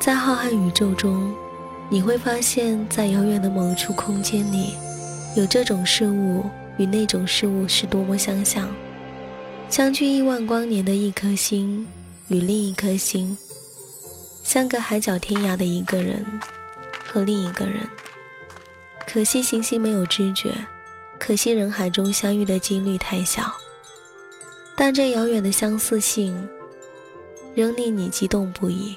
在浩瀚宇宙中，你会发现在遥远的某处空间里，有这种事物与那种事物是多么相像。相距亿万光年的一颗星与另一颗星，相隔海角天涯的一个人和另一个人。可惜行星没有知觉，可惜人海中相遇的几率太小。但这遥远的相似性，仍令你激动不已，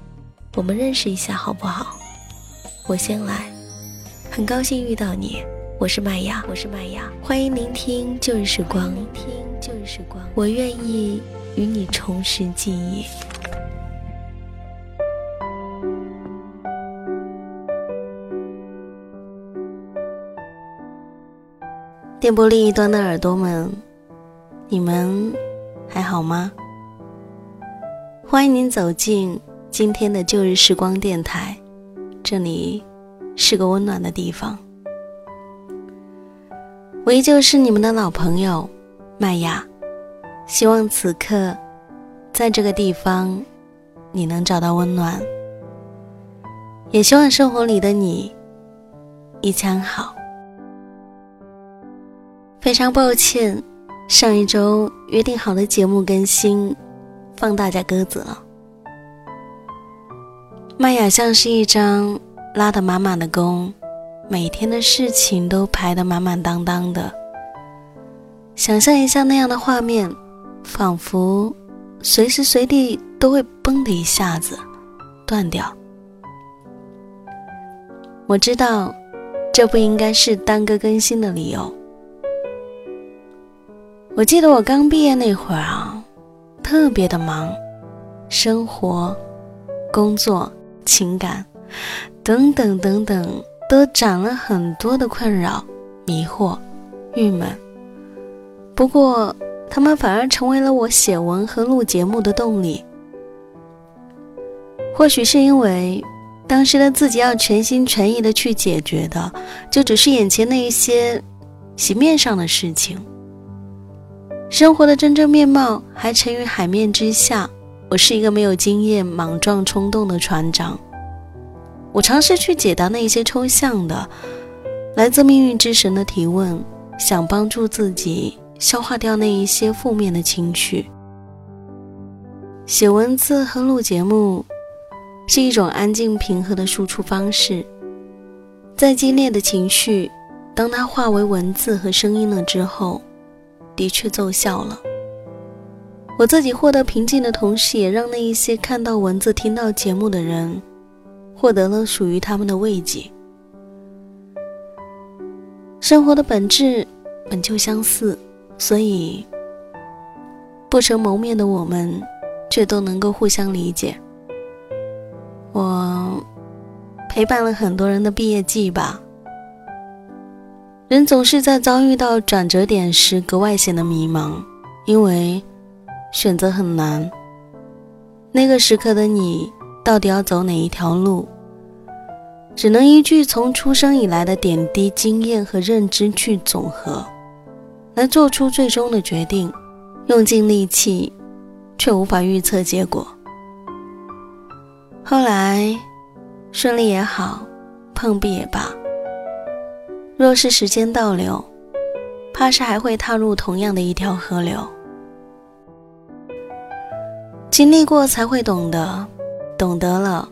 我们认识一下好不好？我先来，很高兴遇到你。我是麦芽，我是麦芽，欢迎聆听旧日时光，聆听旧日时光，我愿意与你重拾记忆。电波另一端的耳朵们，你们还好吗？欢迎您走进今天的旧日时光电台，这里是个温暖的地方。我依旧是你们的老朋友，麦芽。希望此刻，在这个地方，你能找到温暖。也希望生活里的你，一切好。非常抱歉，上一周约定好的节目更新，放大家鸽子了。麦芽像是一张拉得满满的弓。每天的事情都排得满满当当的，想象一下那样的画面，仿佛随时随地都会嘣的一下子断掉。我知道，这不应该是耽搁更新的理由。我记得我刚毕业那会儿啊，特别的忙，生活、工作、情感等等等等。都长了很多的困扰、迷惑、郁闷。不过，他们反而成为了我写文和录节目的动力。或许是因为当时的自己要全心全意的去解决的，就只是眼前那一些席面上的事情。生活的真正面貌还沉于海面之下。我是一个没有经验、莽撞冲动的船长。我尝试去解答那些抽象的、来自命运之神的提问，想帮助自己消化掉那一些负面的情绪。写文字和录节目是一种安静平和的输出方式。再激烈的情绪，当它化为文字和声音了之后，的确奏效了。我自己获得平静的同时，也让那一些看到文字、听到节目的人。获得了属于他们的慰藉。生活的本质本就相似，所以不曾谋面的我们，却都能够互相理解。我陪伴了很多人的毕业季吧。人总是在遭遇到转折点时格外显得迷茫，因为选择很难。那个时刻的你。到底要走哪一条路？只能依据从出生以来的点滴经验和认知去总和，来做出最终的决定。用尽力气，却无法预测结果。后来，顺利也好，碰壁也罢，若是时间倒流，怕是还会踏入同样的一条河流。经历过才会懂得。懂得了，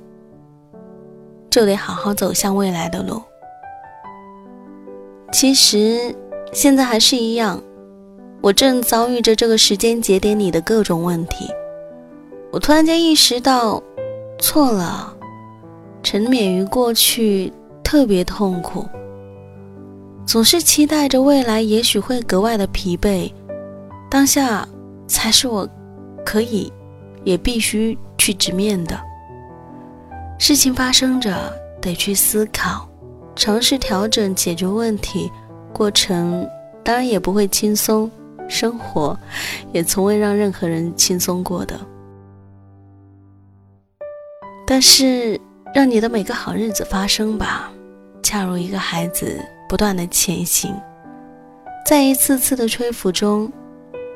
就得好好走向未来的路。其实现在还是一样，我正遭遇着这个时间节点里的各种问题。我突然间意识到，错了，沉湎于过去特别痛苦，总是期待着未来也许会格外的疲惫，当下才是我可以也必须去直面的。事情发生着，得去思考，尝试调整解决问题，过程当然也不会轻松，生活也从未让任何人轻松过的。但是，让你的每个好日子发生吧，恰如一个孩子不断的前行，在一次次的吹拂中，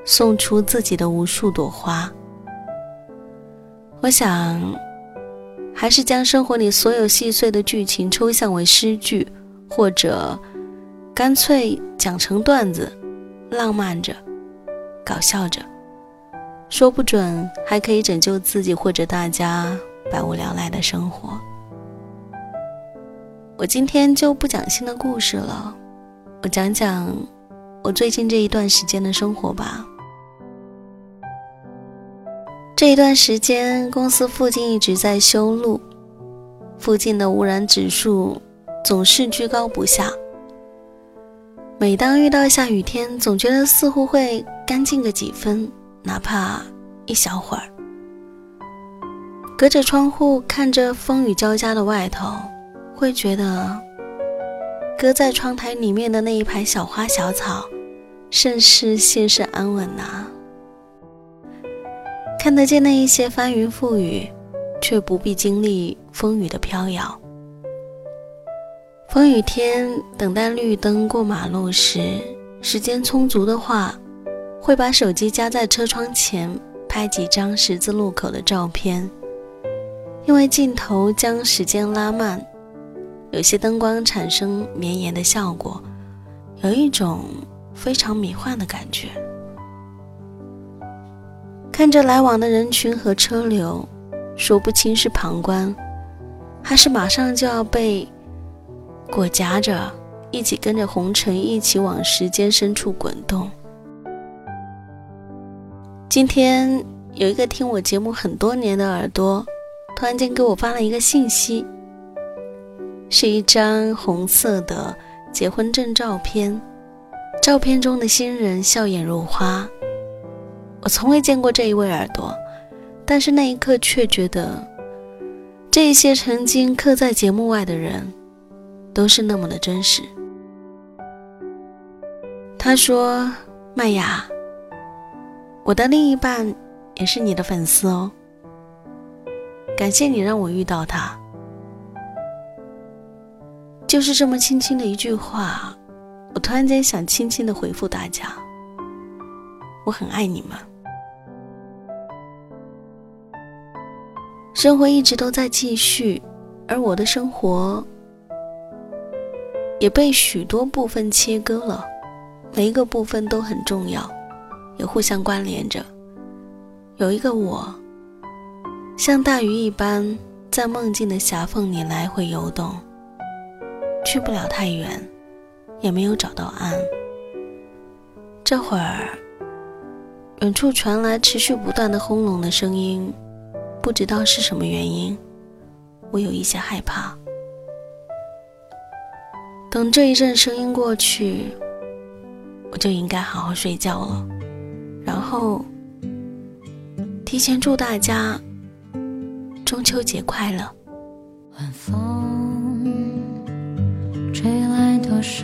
送出自己的无数朵花。我想，还是将生活里所有细碎的剧情抽象为诗句，或者干脆讲成段子，浪漫着，搞笑着，说不准还可以拯救自己或者大家。百无聊赖的生活，我今天就不讲新的故事了，我讲讲我最近这一段时间的生活吧。这一段时间，公司附近一直在修路，附近的污染指数总是居高不下。每当遇到下雨天，总觉得似乎会干净个几分，哪怕一小会儿。隔着窗户看着风雨交加的外头，会觉得搁在窗台里面的那一排小花小草，甚是心事安稳呐。看得见那一些翻云覆雨，却不必经历风雨的飘摇。风雨天等待绿灯过马路时，时间充足的话，会把手机夹在车窗前拍几张十字路口的照片。因为镜头将时间拉慢，有些灯光产生绵延的效果，有一种非常迷幻的感觉。看着来往的人群和车流，说不清是旁观，还是马上就要被裹夹着，一起跟着红尘一起往时间深处滚动。今天有一个听我节目很多年的耳朵。突然间给我发了一个信息，是一张红色的结婚证照片，照片中的新人笑颜如花。我从未见过这一位耳朵，但是那一刻却觉得，这一些曾经刻在节目外的人，都是那么的真实。他说：“麦雅，我的另一半也是你的粉丝哦。”感谢你让我遇到他，就是这么轻轻的一句话，我突然间想轻轻的回复大家：我很爱你们。生活一直都在继续，而我的生活也被许多部分切割了，每一个部分都很重要，也互相关联着。有一个我。像大鱼一般在梦境的狭缝里来回游动，去不了太远，也没有找到岸。这会儿，远处传来持续不断的轰隆的声音，不知道是什么原因，我有一些害怕。等这一阵声音过去，我就应该好好睡觉了。然后，提前祝大家。中秋节快乐。晚风吹来多少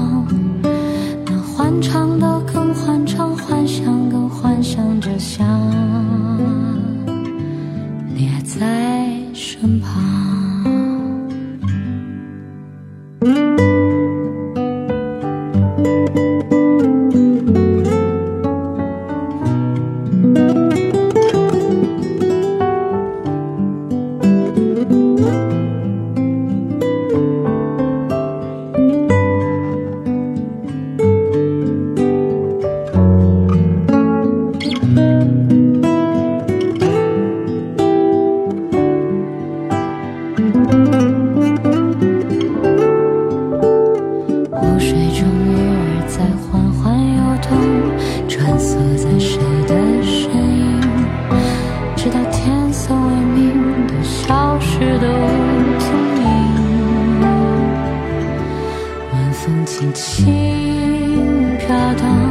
欢唱幻想，跟幻想着想，你还在。轻轻飘荡。